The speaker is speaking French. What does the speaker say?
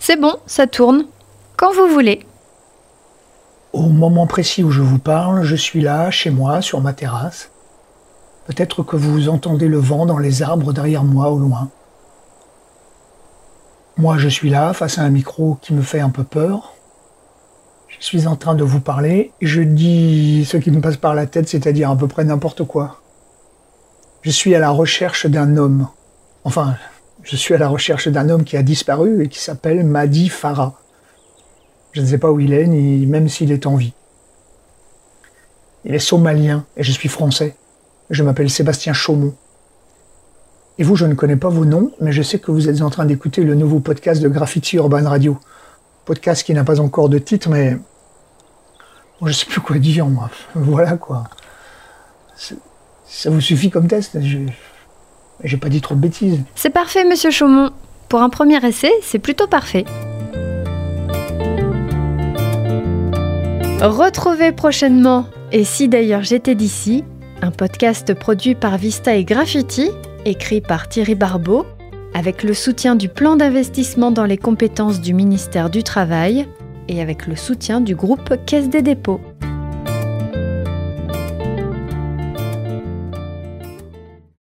C'est bon, ça tourne. Quand vous voulez. Au moment précis où je vous parle, je suis là, chez moi, sur ma terrasse. Peut-être que vous entendez le vent dans les arbres derrière moi au loin. Moi, je suis là, face à un micro qui me fait un peu peur. Je suis en train de vous parler je dis ce qui me passe par la tête, c'est-à-dire à peu près n'importe quoi. Je suis à la recherche d'un homme. Enfin, je suis à la recherche d'un homme qui a disparu et qui s'appelle Madi Farah. Je ne sais pas où il est, ni même s'il est en vie. Il est somalien et je suis français. Je m'appelle Sébastien Chaumont. Et vous, je ne connais pas vos noms, mais je sais que vous êtes en train d'écouter le nouveau podcast de Graffiti Urban Radio. Podcast qui n'a pas encore de titre, mais bon, je sais plus quoi dire, moi. Voilà quoi. Ça vous suffit comme test? J'ai pas dit trop de bêtises. C'est parfait, monsieur Chaumont. Pour un premier essai, c'est plutôt parfait. Retrouvez prochainement Et si d'ailleurs j'étais d'ici, un podcast produit par Vista et Graffiti, écrit par Thierry Barbeau, avec le soutien du plan d'investissement dans les compétences du ministère du Travail et avec le soutien du groupe Caisse des dépôts.